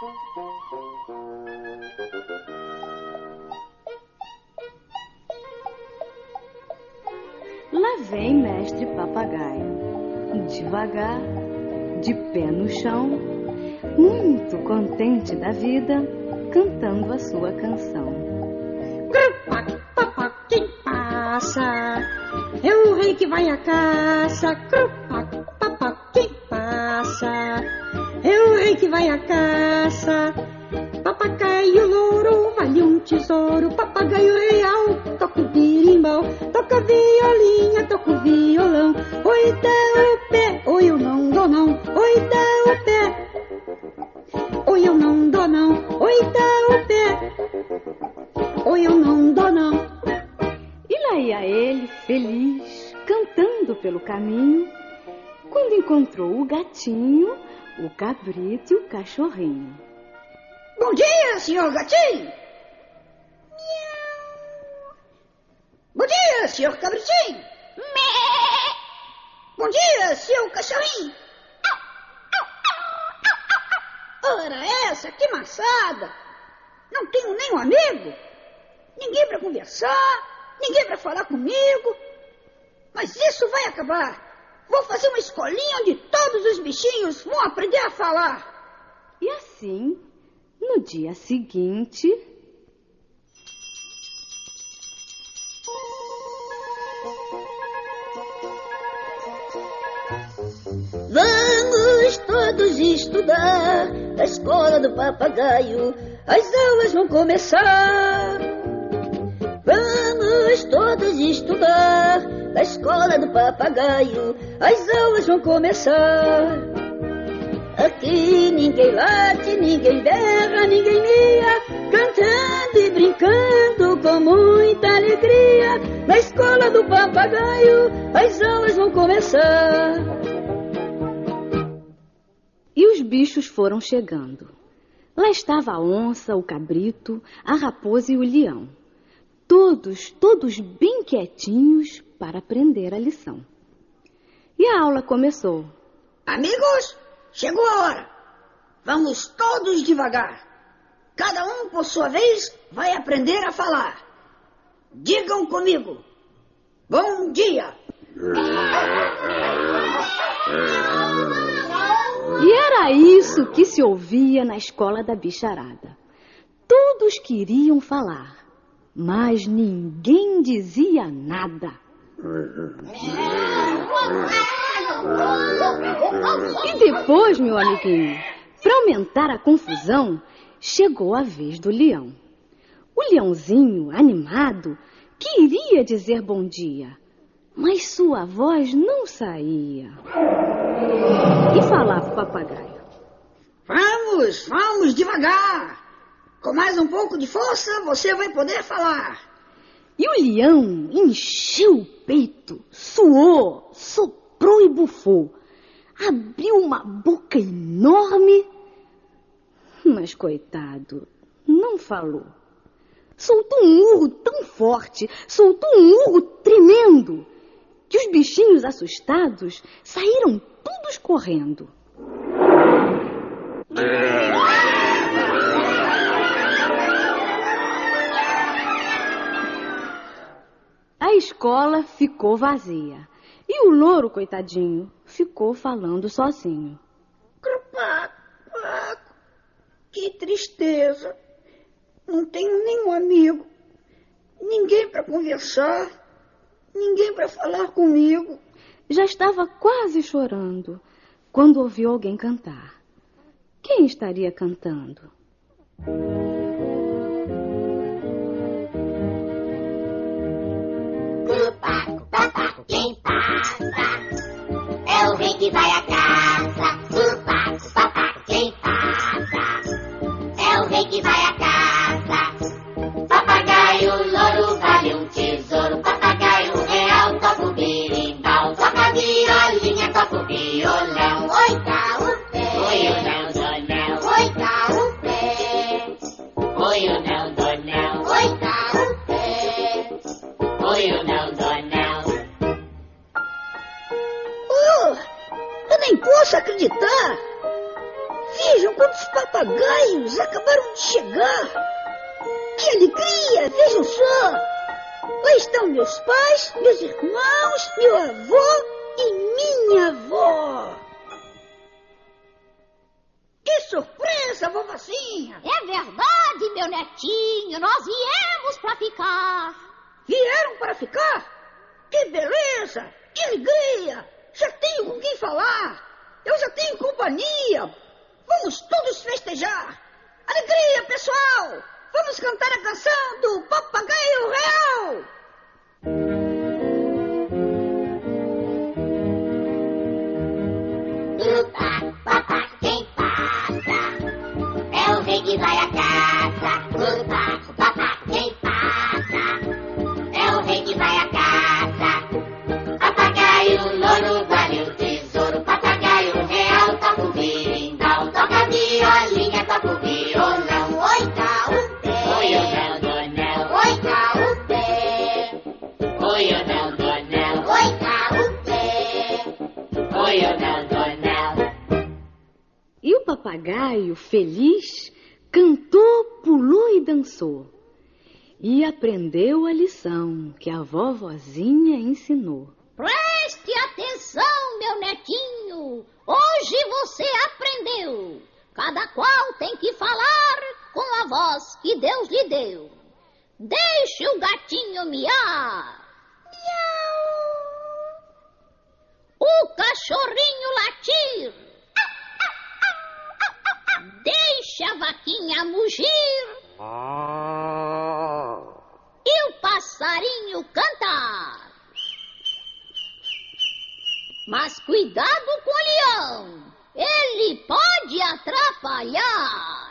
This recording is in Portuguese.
Lá vem mestre papagaio, devagar, de pé no chão, muito contente da vida, cantando a sua canção. quem passa? É o rei que vai à caça. quem passa? Rei que vai à caça. Papagaio louro vale um tesouro. Papagaio real toca o birimbau, toca violinha, toca o violão. Oi, dá o pé, oi, eu não dou não. Oi, dá o pé, oi, eu não dou não. Oi, dá o pé, oi, eu não dou não. E lá ia ele, feliz, cantando pelo caminho, quando encontrou o gatinho, o cabrito e o cachorrinho. Bom dia, senhor gatinho. Miau. Bom dia, senhor cabritinho. Mé. Bom dia, seu cachorrinho. Ora essa, que maçada. Não tenho nem um amigo. Ninguém para conversar, ninguém para falar comigo. Mas isso vai acabar. Vou fazer uma escolinha onde todos os bichinhos vão aprender a falar. E assim, no dia seguinte. Vamos todos estudar na escola do papagaio. As aulas vão começar. Vamos todos estudar na escola do papagaio. As aulas vão começar. Aqui ninguém late, ninguém berra, ninguém mia, cantando e brincando com muita alegria. Na escola do papagaio, as aulas vão começar. E os bichos foram chegando. Lá estava a onça, o cabrito, a raposa e o leão. Todos, todos bem quietinhos para aprender a lição. E a aula começou. Amigos, chegou a hora. Vamos todos devagar. Cada um, por sua vez, vai aprender a falar. Digam comigo. Bom dia. E era isso que se ouvia na escola da bicharada. Todos queriam falar, mas ninguém dizia nada. E depois, meu amiguinho, para aumentar a confusão, chegou a vez do leão. O leãozinho, animado, queria dizer bom dia, mas sua voz não saía. E falava o papagaio. Vamos, vamos devagar. Com mais um pouco de força, você vai poder falar. E o leão encheu o peito, suou, soprou e bufou. Abriu uma boca enorme, mas coitado, não falou. Soltou um urro tão forte, soltou um urro tremendo, que os bichinhos assustados saíram todos correndo. A escola ficou vazia e o louro, coitadinho, ficou falando sozinho. Crupaco, paco, que tristeza. Não tenho nenhum amigo, ninguém para conversar, ninguém para falar comigo. Já estava quase chorando quando ouviu alguém cantar. Quem estaria cantando? Que vai à caça. Cupaco, papaco, quem passa? É o rei que vai à caça. Papagaio, louro, vale um tesouro. Papagaio real, toca o berimbau. Toca a violinha, toca o violão. Oi, tá o pé. Oi, eu não dou não. Oi, tá o pé. Oi, eu não dou não. Oi, tá o pé. Oi, eu não posso Vejam quantos papagaios acabaram de chegar. Que alegria! Vejam só! Lá estão meus pais, meus irmãos, meu avô e minha avó. Que surpresa, vovozinha! É verdade, meu netinho, nós viemos pra ficar. Vieram para ficar? Que beleza! Que alegria! Já tenho com quem falar! Eu já tenho companhia! Vamos todos festejar! Alegria, pessoal! Vamos cantar a canção do Papagaio Real! E o papagaio, feliz, cantou, pulou e dançou. E aprendeu a lição que a vovozinha ensinou. Preste atenção, meu netinho. Hoje você aprendeu. Cada qual tem que falar com a voz que Deus lhe deu. Deixe o gatinho miar. Miau. O cachorrinho latir. Deixe a vaquinha mugir. E o passarinho cantar. Mas cuidado com o leão, ele pode atrapalhar.